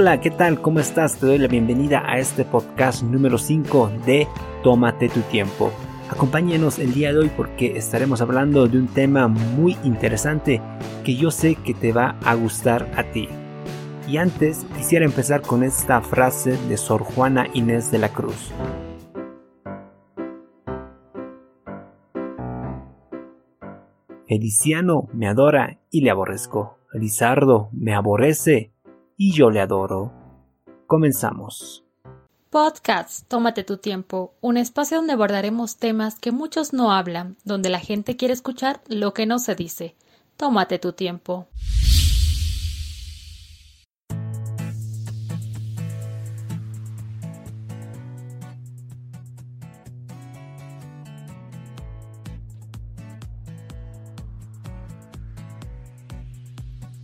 Hola, ¿qué tal? ¿Cómo estás? Te doy la bienvenida a este podcast número 5 de Tómate tu tiempo. Acompáñenos el día de hoy porque estaremos hablando de un tema muy interesante que yo sé que te va a gustar a ti. Y antes quisiera empezar con esta frase de Sor Juana Inés de la Cruz. Feliciano me adora y le aborrezco. Lizardo me aborrece y yo le adoro. Comenzamos. Podcast, tómate tu tiempo, un espacio donde abordaremos temas que muchos no hablan, donde la gente quiere escuchar lo que no se dice. Tómate tu tiempo.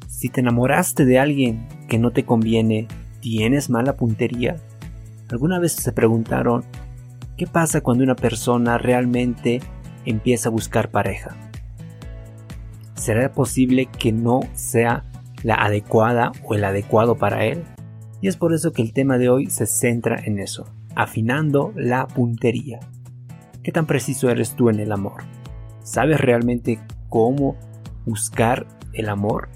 Si te enamoraste de alguien que no te conviene, ¿tienes mala puntería? ¿Alguna vez se preguntaron qué pasa cuando una persona realmente empieza a buscar pareja? ¿Será posible que no sea la adecuada o el adecuado para él? Y es por eso que el tema de hoy se centra en eso, afinando la puntería. ¿Qué tan preciso eres tú en el amor? ¿Sabes realmente cómo buscar el amor?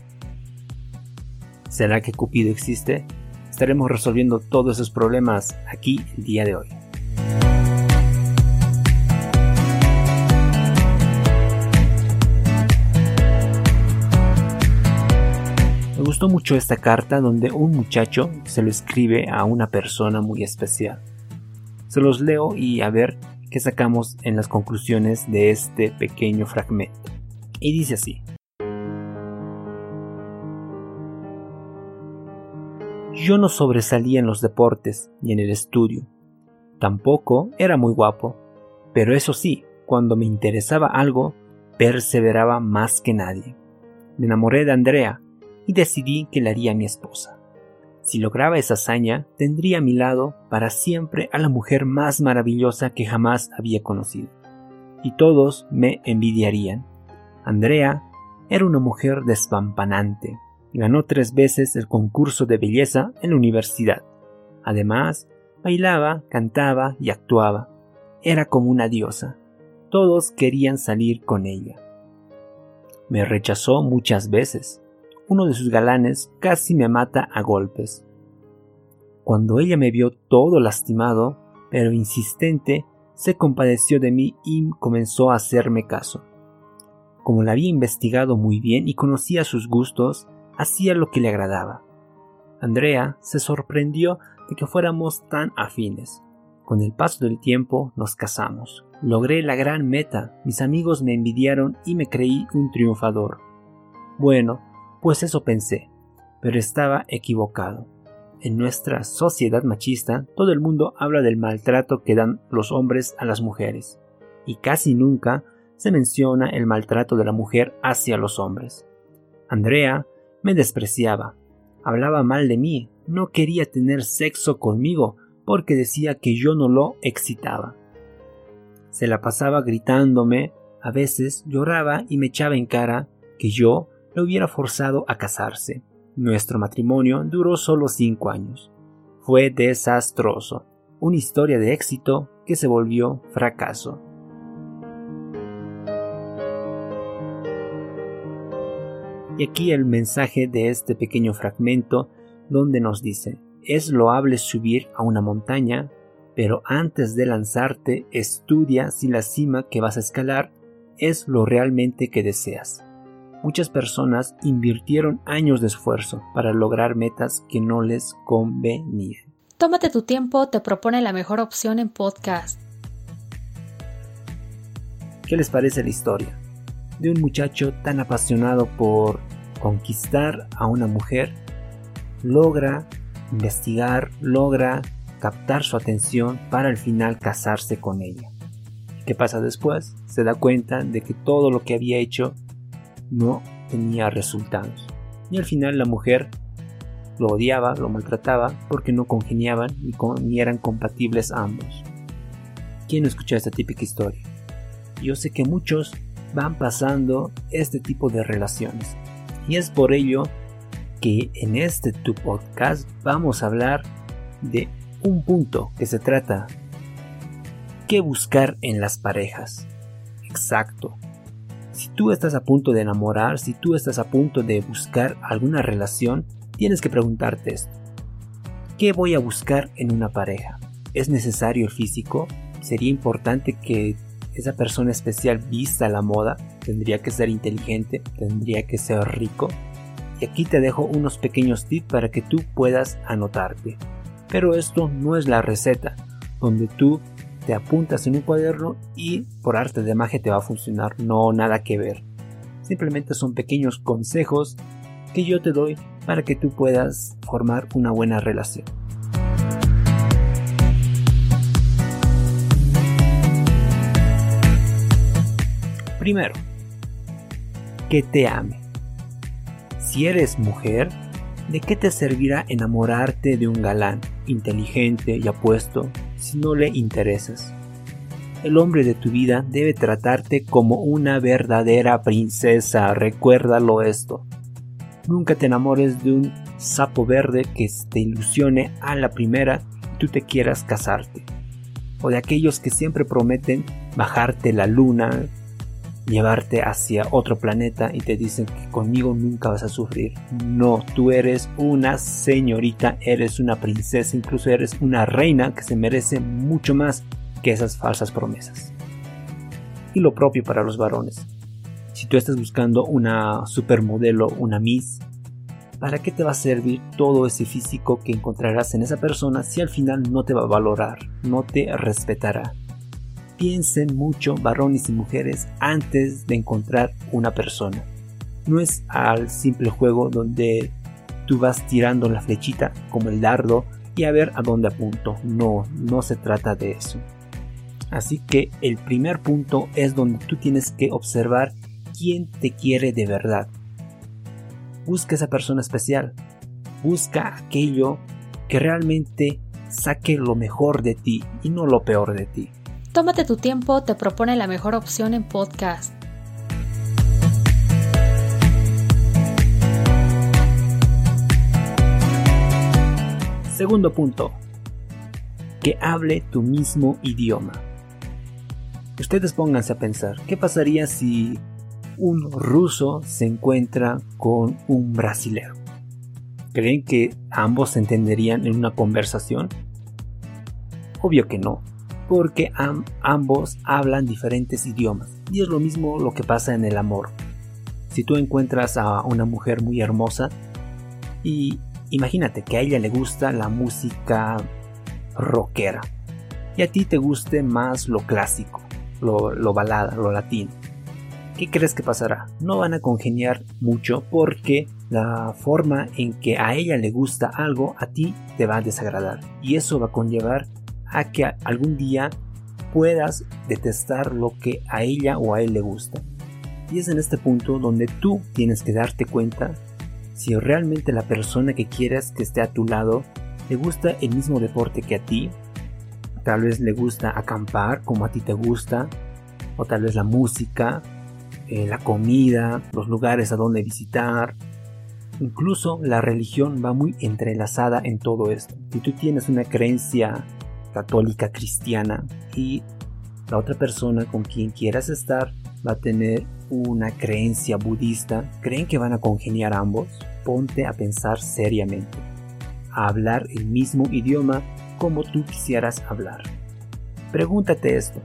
¿Será que Cupido existe? Estaremos resolviendo todos esos problemas aquí el día de hoy. Me gustó mucho esta carta donde un muchacho se lo escribe a una persona muy especial. Se los leo y a ver qué sacamos en las conclusiones de este pequeño fragmento. Y dice así. Yo no sobresalía en los deportes ni en el estudio. Tampoco era muy guapo, pero eso sí, cuando me interesaba algo, perseveraba más que nadie. Me enamoré de Andrea y decidí que la haría mi esposa. Si lograba esa hazaña, tendría a mi lado para siempre a la mujer más maravillosa que jamás había conocido. Y todos me envidiarían. Andrea era una mujer despampanante, Ganó tres veces el concurso de belleza en la universidad. Además, bailaba, cantaba y actuaba. Era como una diosa. Todos querían salir con ella. Me rechazó muchas veces. Uno de sus galanes casi me mata a golpes. Cuando ella me vio todo lastimado, pero insistente, se compadeció de mí y comenzó a hacerme caso. Como la había investigado muy bien y conocía sus gustos, hacía lo que le agradaba. Andrea se sorprendió de que fuéramos tan afines. Con el paso del tiempo nos casamos. Logré la gran meta, mis amigos me envidiaron y me creí un triunfador. Bueno, pues eso pensé, pero estaba equivocado. En nuestra sociedad machista, todo el mundo habla del maltrato que dan los hombres a las mujeres, y casi nunca se menciona el maltrato de la mujer hacia los hombres. Andrea me despreciaba, hablaba mal de mí, no quería tener sexo conmigo porque decía que yo no lo excitaba. Se la pasaba gritándome, a veces lloraba y me echaba en cara que yo lo hubiera forzado a casarse. Nuestro matrimonio duró solo cinco años. Fue desastroso, una historia de éxito que se volvió fracaso. Y aquí el mensaje de este pequeño fragmento donde nos dice, es loable subir a una montaña, pero antes de lanzarte estudia si la cima que vas a escalar es lo realmente que deseas. Muchas personas invirtieron años de esfuerzo para lograr metas que no les convenían. Tómate tu tiempo, te propone la mejor opción en podcast. ¿Qué les parece la historia? De un muchacho tan apasionado por conquistar a una mujer, logra investigar, logra captar su atención para al final casarse con ella. ¿Qué pasa después? Se da cuenta de que todo lo que había hecho no tenía resultados. Y al final la mujer lo odiaba, lo maltrataba porque no congeniaban ni, eran compatibles ambos. ¿Quién escucha esta típica historia? Yo sé que muchos van pasando este tipo de relaciones y es por ello que en este tu podcast vamos a hablar de un punto que se trata qué buscar en las parejas. Exacto. Si tú estás a punto de enamorar, si tú estás a punto de buscar alguna relación, tienes que preguntarte. ¿Qué voy a buscar en una pareja? ¿Es necesario el físico? ¿Sería importante que esa persona especial vista la moda? ¿Tendría que ser inteligente? ¿Tendría que ser rico? Y aquí te dejo unos pequeños tips para que tú puedas anotarte. Pero esto no es la receta, donde tú te apuntas en un cuaderno y por arte de magia te va a funcionar, no nada que ver. Simplemente son pequeños consejos que yo te doy para que tú puedas formar una buena relación. Primero, que te ame. Si eres mujer, ¿de qué te servirá enamorarte de un galán inteligente y apuesto si no le interesas. El hombre de tu vida debe tratarte como una verdadera princesa, recuérdalo esto. Nunca te enamores de un sapo verde que te ilusione a la primera y tú te quieras casarte. O de aquellos que siempre prometen bajarte la luna, llevarte hacia otro planeta y te dicen que conmigo nunca vas a sufrir. No, tú eres una señorita, eres una princesa, incluso eres una reina que se merece mucho más que esas falsas promesas. Y lo propio para los varones. Si tú estás buscando una supermodelo, una Miss, ¿para qué te va a servir todo ese físico que encontrarás en esa persona si al final no te va a valorar, no te respetará? Piensen mucho varones y mujeres antes de encontrar una persona. No es al simple juego donde tú vas tirando la flechita como el dardo y a ver a dónde apunto. No, no se trata de eso. Así que el primer punto es donde tú tienes que observar quién te quiere de verdad. Busca esa persona especial. Busca aquello que realmente saque lo mejor de ti y no lo peor de ti. Tómate tu tiempo te propone la mejor opción en podcast. Segundo punto. Que hable tu mismo idioma. Ustedes pónganse a pensar, ¿qué pasaría si un ruso se encuentra con un brasilero? ¿Creen que ambos se entenderían en una conversación? Obvio que no porque ambos hablan diferentes idiomas. Y es lo mismo lo que pasa en el amor. Si tú encuentras a una mujer muy hermosa y imagínate que a ella le gusta la música rockera y a ti te guste más lo clásico, lo, lo balada, lo latino. ¿Qué crees que pasará? No van a congeniar mucho porque la forma en que a ella le gusta algo a ti te va a desagradar y eso va a conllevar a que algún día puedas detestar lo que a ella o a él le gusta. Y es en este punto donde tú tienes que darte cuenta si realmente la persona que quieras que esté a tu lado le gusta el mismo deporte que a ti, tal vez le gusta acampar como a ti te gusta, o tal vez la música, eh, la comida, los lugares a donde visitar. Incluso la religión va muy entrelazada en todo esto. Si tú tienes una creencia católica cristiana y la otra persona con quien quieras estar va a tener una creencia budista, ¿creen que van a congeniar ambos? Ponte a pensar seriamente, a hablar el mismo idioma como tú quisieras hablar. Pregúntate esto,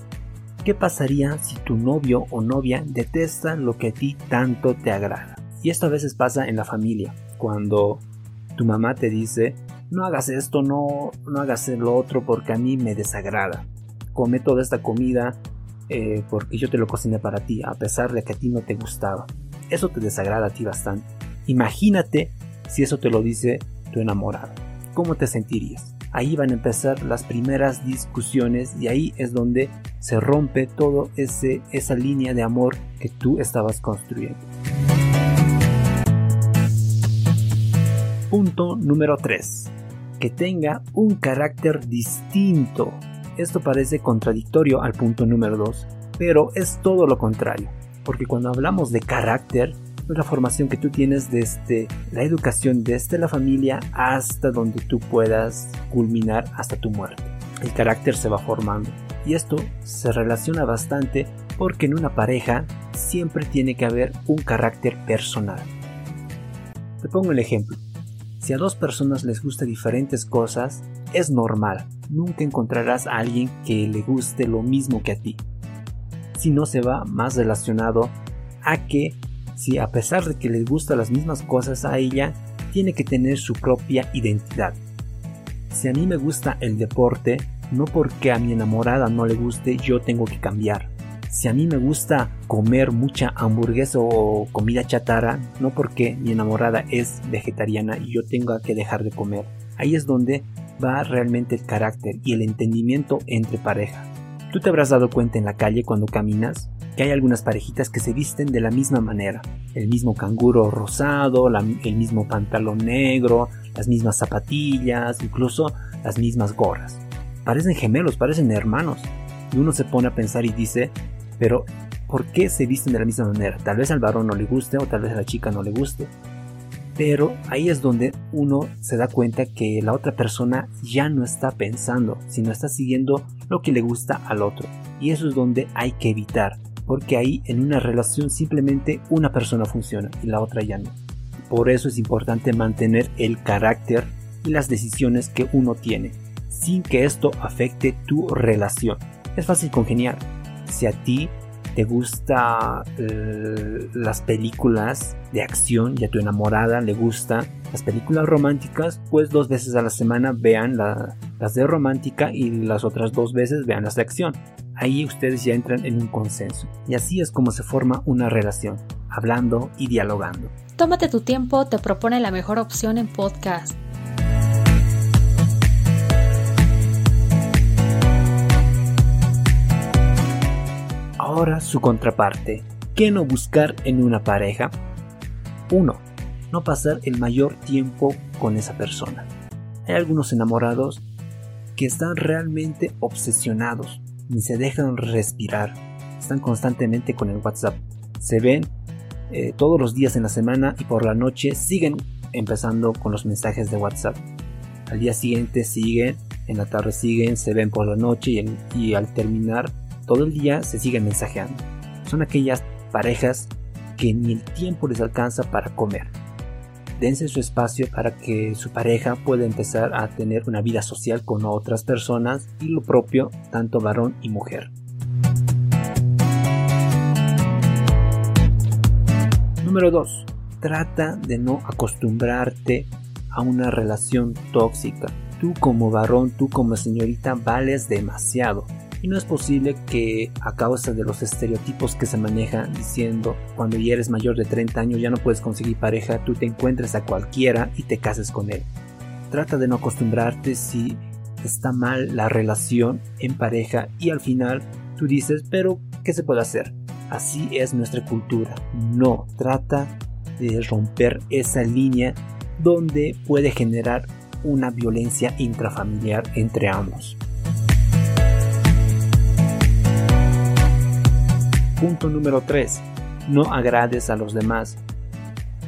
¿qué pasaría si tu novio o novia detesta lo que a ti tanto te agrada? Y esto a veces pasa en la familia, cuando tu mamá te dice, no hagas esto, no, no hagas lo otro porque a mí me desagrada. Come toda esta comida eh, porque yo te lo cociné para ti, a pesar de que a ti no te gustaba. Eso te desagrada a ti bastante. Imagínate si eso te lo dice tu enamorado. ¿Cómo te sentirías? Ahí van a empezar las primeras discusiones y ahí es donde se rompe ese esa línea de amor que tú estabas construyendo. Punto número 3 que tenga un carácter distinto. Esto parece contradictorio al punto número 2, pero es todo lo contrario, porque cuando hablamos de carácter, es la formación que tú tienes desde la educación desde la familia hasta donde tú puedas culminar hasta tu muerte. El carácter se va formando y esto se relaciona bastante porque en una pareja siempre tiene que haber un carácter personal. Te pongo el ejemplo. Si a dos personas les gusta diferentes cosas, es normal. Nunca encontrarás a alguien que le guste lo mismo que a ti. Si no se va más relacionado a que si a pesar de que les gustan las mismas cosas a ella, tiene que tener su propia identidad. Si a mí me gusta el deporte, no porque a mi enamorada no le guste yo tengo que cambiar. Si a mí me gusta comer mucha hamburguesa o comida chatarra, no porque mi enamorada es vegetariana y yo tenga que dejar de comer. Ahí es donde va realmente el carácter y el entendimiento entre pareja. Tú te habrás dado cuenta en la calle cuando caminas que hay algunas parejitas que se visten de la misma manera. El mismo canguro rosado, el mismo pantalón negro, las mismas zapatillas, incluso las mismas gorras. Parecen gemelos, parecen hermanos. Y uno se pone a pensar y dice, pero ¿por qué se visten de la misma manera? Tal vez al varón no le guste o tal vez a la chica no le guste. Pero ahí es donde uno se da cuenta que la otra persona ya no está pensando, sino está siguiendo lo que le gusta al otro. Y eso es donde hay que evitar porque ahí en una relación simplemente una persona funciona y la otra ya no. Por eso es importante mantener el carácter y las decisiones que uno tiene, sin que esto afecte tu relación. Es fácil congeniar. Si a ti te gustan eh, las películas de acción y a tu enamorada le gustan las películas románticas, pues dos veces a la semana vean las de romántica y las otras dos veces vean las de acción. Ahí ustedes ya entran en un consenso. Y así es como se forma una relación, hablando y dialogando. Tómate tu tiempo, te propone la mejor opción en podcast. Su contraparte. ¿Qué no buscar en una pareja? 1. No pasar el mayor tiempo con esa persona. Hay algunos enamorados que están realmente obsesionados, ni se dejan respirar, están constantemente con el WhatsApp. Se ven eh, todos los días en la semana y por la noche siguen empezando con los mensajes de WhatsApp. Al día siguiente siguen, en la tarde siguen, se ven por la noche y al terminar todo el día se siguen mensajeando. Son aquellas parejas que ni el tiempo les alcanza para comer. Dense su espacio para que su pareja pueda empezar a tener una vida social con otras personas y lo propio tanto varón y mujer. Número 2. Trata de no acostumbrarte a una relación tóxica. Tú como varón, tú como señorita vales demasiado y no es posible que a causa de los estereotipos que se manejan diciendo cuando ya eres mayor de 30 años ya no puedes conseguir pareja, tú te encuentres a cualquiera y te cases con él. Trata de no acostumbrarte si está mal la relación en pareja y al final tú dices, pero ¿qué se puede hacer? Así es nuestra cultura. No, trata de romper esa línea donde puede generar una violencia intrafamiliar entre ambos. Punto número 3. No agrades a los demás.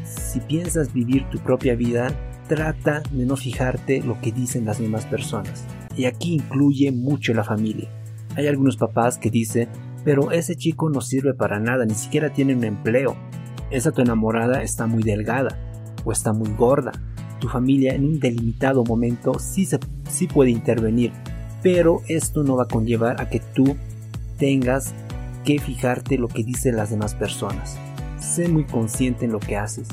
Si piensas vivir tu propia vida, trata de no fijarte lo que dicen las demás personas. Y aquí incluye mucho la familia. Hay algunos papás que dicen, pero ese chico no sirve para nada, ni siquiera tiene un empleo. Esa tu enamorada está muy delgada o está muy gorda. Tu familia en un delimitado momento sí, se, sí puede intervenir, pero esto no va a conllevar a que tú tengas que fijarte lo que dicen las demás personas. Sé muy consciente en lo que haces.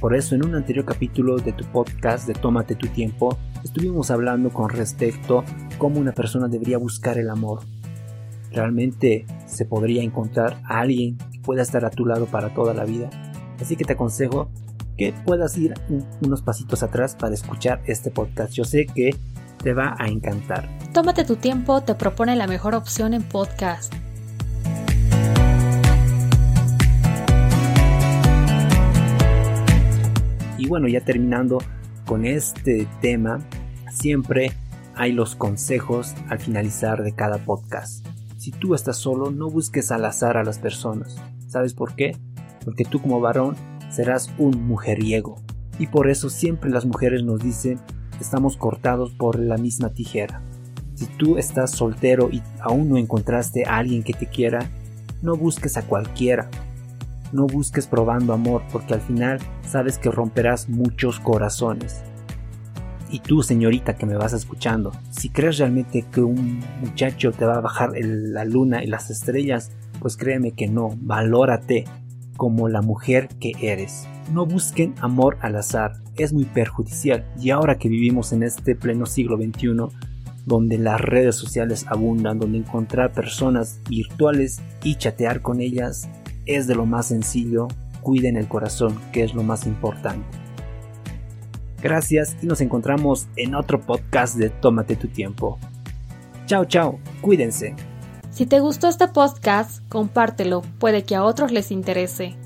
Por eso en un anterior capítulo de tu podcast de Tómate tu tiempo, estuvimos hablando con respecto cómo una persona debería buscar el amor. Realmente se podría encontrar a alguien que pueda estar a tu lado para toda la vida. Así que te aconsejo que puedas ir unos pasitos atrás para escuchar este podcast. Yo sé que te va a encantar. Tómate tu tiempo, te propone la mejor opción en podcast. Bueno, ya terminando con este tema, siempre hay los consejos al finalizar de cada podcast. Si tú estás solo, no busques al azar a las personas. ¿Sabes por qué? Porque tú como varón serás un mujeriego. Y por eso siempre las mujeres nos dicen estamos cortados por la misma tijera. Si tú estás soltero y aún no encontraste a alguien que te quiera, no busques a cualquiera. No busques probando amor porque al final sabes que romperás muchos corazones. Y tú, señorita que me vas escuchando, si crees realmente que un muchacho te va a bajar la luna y las estrellas, pues créeme que no, valórate como la mujer que eres. No busquen amor al azar, es muy perjudicial. Y ahora que vivimos en este pleno siglo XXI, donde las redes sociales abundan, donde encontrar personas virtuales y chatear con ellas es de lo más sencillo, cuiden el corazón, que es lo más importante. Gracias y nos encontramos en otro podcast de Tómate tu tiempo. Chao, chao, cuídense. Si te gustó este podcast, compártelo, puede que a otros les interese.